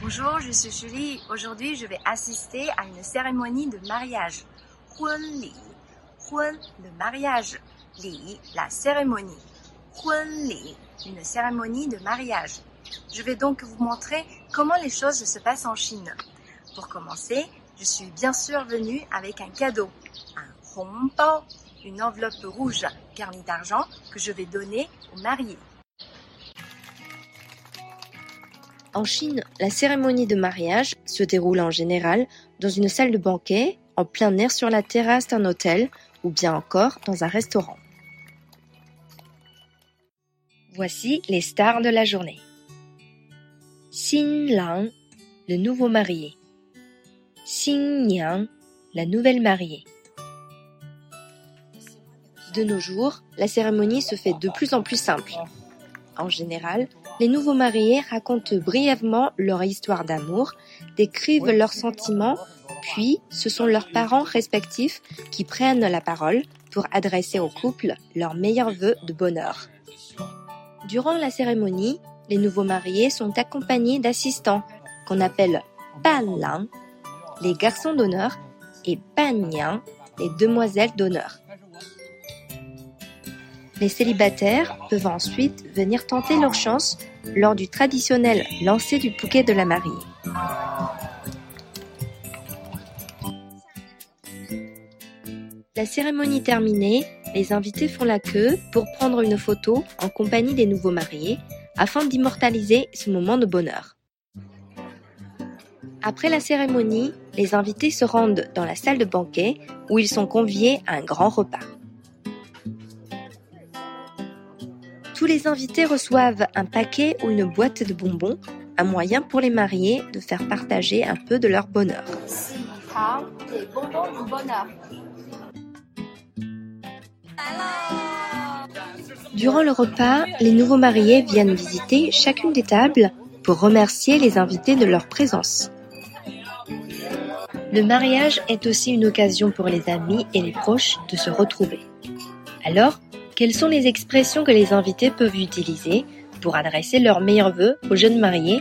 Bonjour, je suis Julie. Aujourd'hui, je vais assister à une cérémonie de mariage. Huan Li. Le mariage. Li, la cérémonie. Huan Li, une cérémonie de mariage. Je vais donc vous montrer comment les choses se passent en Chine. Pour commencer, je suis bien sûr venue avec un cadeau, un hongbao une enveloppe rouge garnie d'argent que je vais donner au marié. En Chine, la cérémonie de mariage se déroule en général dans une salle de banquet, en plein air sur la terrasse d'un hôtel ou bien encore dans un restaurant. Voici les stars de la journée. Xin Lang, le nouveau marié. Xin Niang, la nouvelle mariée. De nos jours, la cérémonie se fait de plus en plus simple. En général, les nouveaux mariés racontent brièvement leur histoire d'amour, décrivent leurs sentiments, puis ce sont leurs parents respectifs qui prennent la parole pour adresser au couple leurs meilleurs vœux de bonheur. Durant la cérémonie, les nouveaux mariés sont accompagnés d'assistants qu'on appelle Ban les garçons d'honneur, et Ban les demoiselles d'honneur. Les célibataires peuvent ensuite venir tenter leur chance lors du traditionnel lancer du bouquet de la mariée. La cérémonie terminée, les invités font la queue pour prendre une photo en compagnie des nouveaux mariés afin d'immortaliser ce moment de bonheur. Après la cérémonie, les invités se rendent dans la salle de banquet où ils sont conviés à un grand repas. Tous les invités reçoivent un paquet ou une boîte de bonbons, un moyen pour les mariés de faire partager un peu de leur bonheur. Durant le repas, les nouveaux mariés viennent visiter chacune des tables pour remercier les invités de leur présence. Le mariage est aussi une occasion pour les amis et les proches de se retrouver. Alors, quelles sont les expressions que les invités peuvent utiliser pour adresser leurs meilleurs vœux aux jeunes mariés?